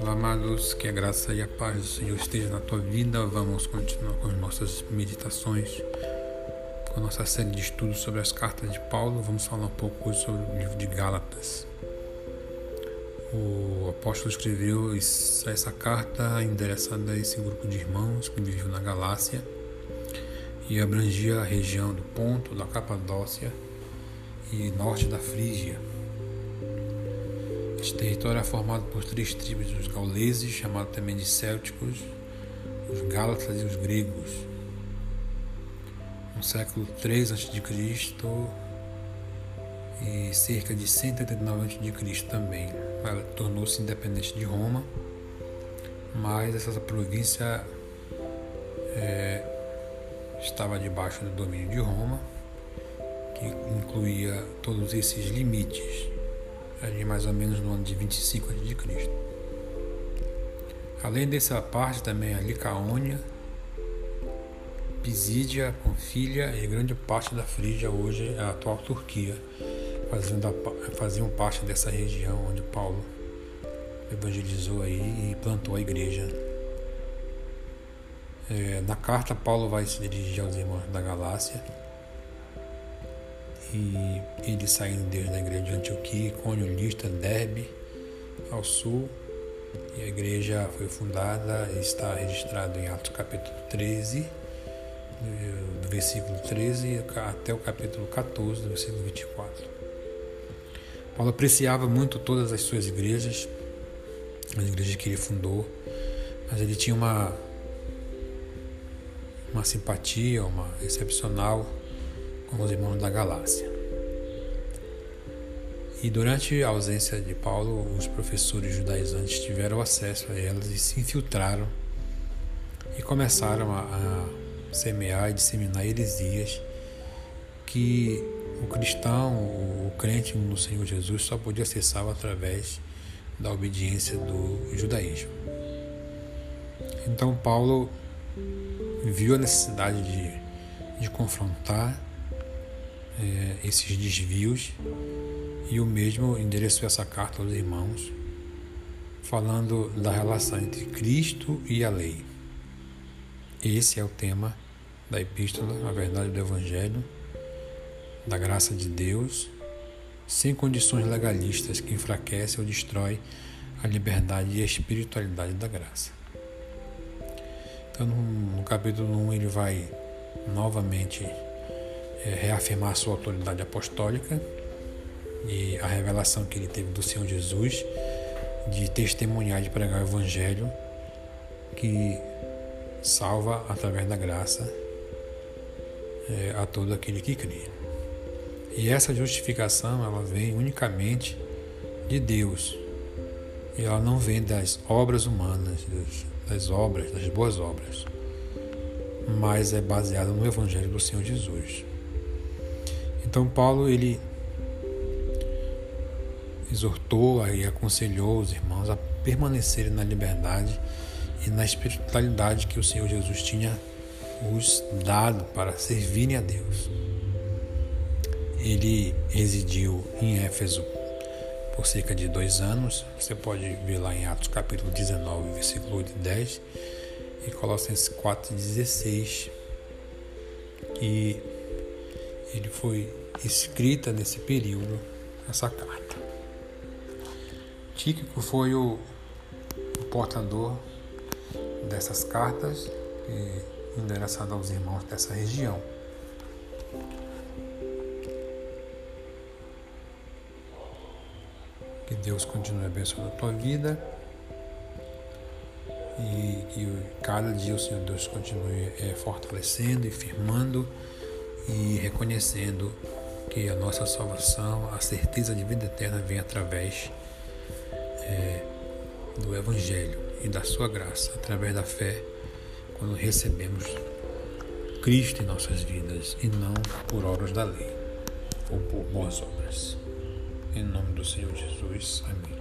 Olá, amados, que a graça e a paz do Senhor esteja na tua vida. Vamos continuar com as nossas meditações, com a nossa série de estudos sobre as cartas de Paulo. Vamos falar um pouco sobre o livro de Gálatas. O apóstolo escreveu essa carta endereçada a esse grupo de irmãos que viviam na Galácia e abrangia a região do Ponto, da Capadócia e norte da Frígia. Este território é formado por três tribos, os gauleses, chamados também de célticos, os gálatas e os gregos. No século III a.C. e cerca de 189 a.C. também, ela tornou-se independente de Roma, mas essa província é, estava debaixo do domínio de Roma, que incluía todos esses limites ali mais ou menos no ano de 25 a.C. Além dessa parte também a Licaônia, Pisídia, Panfilha e grande parte da Frígia, hoje é a atual Turquia, faziam parte dessa região onde Paulo evangelizou aí e plantou a igreja. É, na carta, Paulo vai se dirigir aos irmãos da Galácia e ele saindo desde a igreja de Antioquia, Cônio, Lista, Derbe, ao sul, e a igreja foi fundada e está registrado em Atos capítulo 13, do versículo 13 até o capítulo 14, do versículo 24. Paulo apreciava muito todas as suas igrejas, as igrejas que ele fundou, mas ele tinha uma, uma simpatia, uma excepcional com os irmãos da Galácia. E durante a ausência de Paulo, os professores judaizantes tiveram acesso a elas e se infiltraram e começaram a, a semear e disseminar heresias que o cristão, o crente no Senhor Jesus só podia acessar através da obediência do judaísmo. Então Paulo viu a necessidade de, de confrontar é, esses desvios e o mesmo endereçou essa carta aos irmãos, falando da relação entre Cristo e a lei. Esse é o tema da epístola, a verdade do Evangelho, da graça de Deus, sem condições legalistas que enfraquecem ou destroem a liberdade e a espiritualidade da graça. Então, no, capítulo 1, ele vai novamente é, reafirmar sua autoridade apostólica e a revelação que ele teve do Senhor Jesus de testemunhar, de pregar o Evangelho que salva através da graça é, a todo aquele que crê. E essa justificação ela vem unicamente de Deus. E ela não vem das obras humanas, das obras, das boas obras, mas é baseada no Evangelho do Senhor Jesus. Então Paulo ele exortou e aconselhou os irmãos a permanecerem na liberdade e na espiritualidade que o Senhor Jesus tinha os dado para servirem a Deus. Ele residiu em Éfeso por cerca de dois anos. Você pode ver lá em Atos capítulo 19, versículo 8 e 10 e Colossenses 4, 16. E ele foi escrita nesse período essa carta. Tíquico foi o, o portador dessas cartas e endereçado aos irmãos dessa região. Que Deus continue abençoando a tua vida e que cada dia o Senhor Deus continue é, fortalecendo e firmando e reconhecendo que a nossa salvação, a certeza de vida eterna vem através é, do Evangelho e da Sua graça, através da fé, quando recebemos Cristo em nossas vidas e não por obras da lei ou por boas obras. Em nome do Senhor Jesus. Amém.